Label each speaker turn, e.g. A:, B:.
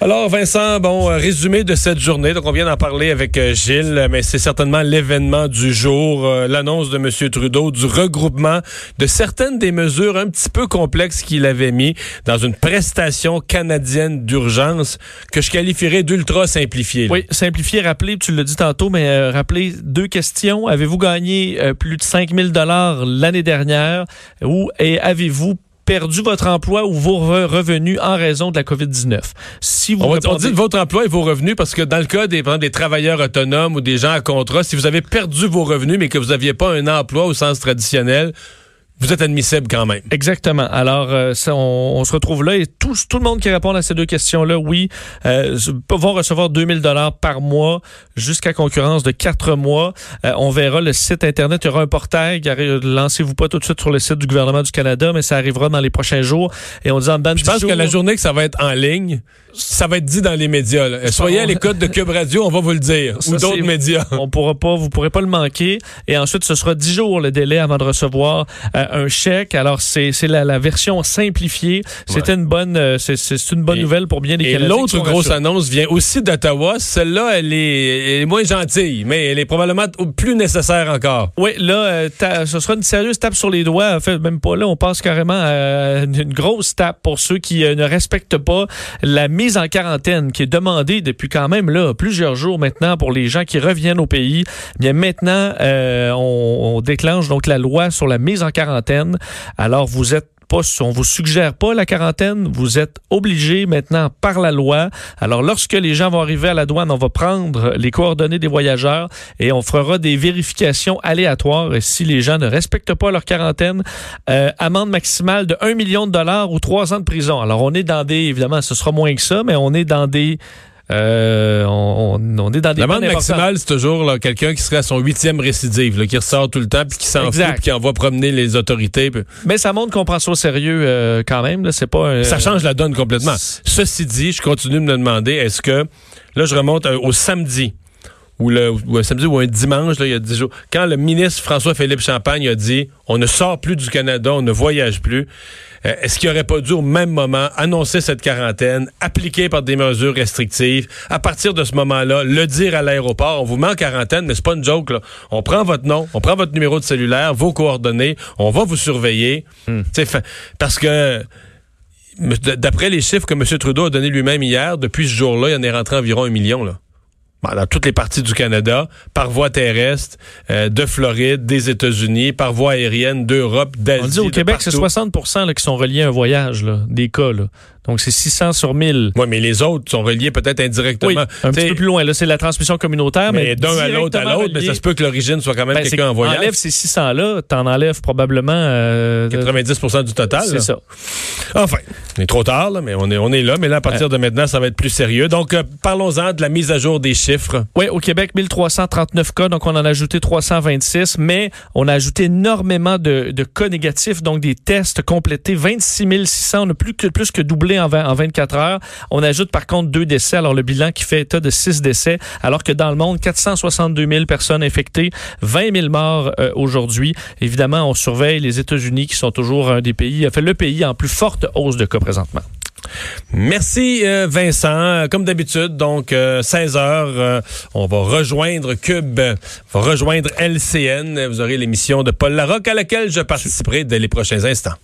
A: Alors, Vincent, bon, euh, résumé de cette journée. Donc, on vient d'en parler avec euh, Gilles, mais c'est certainement l'événement du jour, euh, l'annonce de M. Trudeau du regroupement de certaines des mesures un petit peu complexes qu'il avait mis dans une prestation canadienne d'urgence que je qualifierais d'ultra simplifiée.
B: Oui, simplifié, rappelez, tu l'as dit tantôt, mais rappelez deux questions. Avez-vous gagné plus de 5000 dollars l'année dernière? Ou et avez-vous perdu votre emploi ou vos revenus en raison de la COVID-19.
A: Si vous on, dit votre emploi et vos revenus parce que dans le cas des, des travailleurs autonomes ou des gens à contrat, si vous avez perdu vos revenus mais que vous n'aviez pas un emploi au sens traditionnel, vous êtes admissible quand même.
B: Exactement. Alors, euh, ça, on, se retrouve là et tout, tout le monde qui répond à ces deux questions-là, oui, euh, vont recevoir 2000 dollars par mois jusqu'à concurrence de quatre mois. Euh, on verra le site Internet. Il y aura un portail. Lancez-vous pas tout de suite sur le site du gouvernement du Canada, mais ça arrivera dans les prochains jours. Et on dit en
A: Je pense que la journée que ça va être en ligne, ça va être dit dans les médias. Soyez à l'écoute de Cube Radio, on va vous le dire. ou d'autres médias.
B: On pourra pas, vous pourrez pas le manquer. Et ensuite, ce sera dix jours le délai avant de recevoir un chèque. Alors, c'est la, la, version simplifiée. C'était une bonne, euh, c'est une bonne nouvelle pour bien des
A: Et l'autre grosse annonce vient aussi d'Ottawa. Celle-là, elle est, moins gentille, mais elle est probablement plus nécessaire encore.
B: Oui, là, euh, ce sera une sérieuse tape sur les doigts. En fait, même pas là, on passe carrément à une grosse tape pour ceux qui euh, ne respectent pas la mise en quarantaine qui est demandée depuis quand même là plusieurs jours maintenant pour les gens qui reviennent au pays. Bien maintenant, on, on déclenche donc la loi sur la mise en quarantaine alors, vous êtes pas, on vous suggère pas la quarantaine, vous êtes obligé maintenant par la loi. Alors lorsque les gens vont arriver à la douane, on va prendre les coordonnées des voyageurs et on fera des vérifications aléatoires. Et si les gens ne respectent pas leur quarantaine, euh, amende maximale de 1 million de dollars ou 3 ans de prison. Alors on est dans des, évidemment, ce sera moins que ça, mais on est dans des euh, on, on, est dans des
A: L'amende maximale, c'est toujours quelqu'un qui serait à son huitième récidive, qui ressort tout le temps, puis qui s'en fout, puis qui envoie promener les autorités.
B: Mais ça montre qu'on prend ça au sérieux euh, quand même. C'est pas.
A: ça change la donne complètement. Ceci dit, je continue de me demander, est-ce que là, je remonte au samedi ou, le, un samedi ou un dimanche, là, il y a dix jours, quand le ministre François-Philippe Champagne a dit on ne sort plus du Canada, on ne voyage plus, euh, est-ce qu'il n'aurait pas dû au même moment annoncer cette quarantaine, appliquée par des mesures restrictives, à partir de ce moment-là, le dire à l'aéroport, on vous met en quarantaine, mais c'est pas une joke, là. On prend votre nom, on prend votre numéro de cellulaire, vos coordonnées, on va vous surveiller. Hmm. Parce que d'après les chiffres que M. Trudeau a donnés lui-même hier, depuis ce jour-là, il en est rentré environ un million. Là dans toutes les parties du Canada, par voie terrestre, euh, de Floride, des États-Unis, par voie aérienne, d'Europe, d'Asie. On
B: dit au Québec, c'est 60% qui sont reliés à un voyage, là, des cas. Là. Donc, c'est 600 sur 1000.
A: Oui, mais les autres sont reliés peut-être indirectement. Oui,
B: un petit peu plus loin. Là, c'est la transmission communautaire.
A: Mais, d'un à l'autre à l'autre, mais ça se peut que l'origine soit quand même ben, quelqu'un en voyage.
B: Enlève ces 600-là, t'en enlèves probablement... Euh,
A: 90% du total.
B: C'est ça.
A: Enfin, on est trop tard, là, mais on est, on est là. Mais là, à partir de maintenant, ça va être plus sérieux. Donc, euh, parlons-en de la mise à jour des chiffres.
B: Oui, au Québec, 1339 cas. Donc, on en a ajouté 326. Mais on a ajouté énormément de, de cas négatifs. Donc, des tests complétés. 26 600. On a plus que, plus que doublé en, 24 heures. On ajoute par contre deux décès. Alors le bilan qui fait état de six décès, alors que dans le monde, 462 000 personnes infectées, 20 000 morts euh, aujourd'hui. Évidemment, on surveille les États-Unis qui sont toujours un des pays, fait le pays en plus forte hausse de cas présentement.
A: Merci euh, Vincent. Comme d'habitude, donc 16 euh, heures, on va rejoindre Cube, on va rejoindre LCN. Vous aurez l'émission de Paul Larocque à laquelle je participerai dès les prochains instants.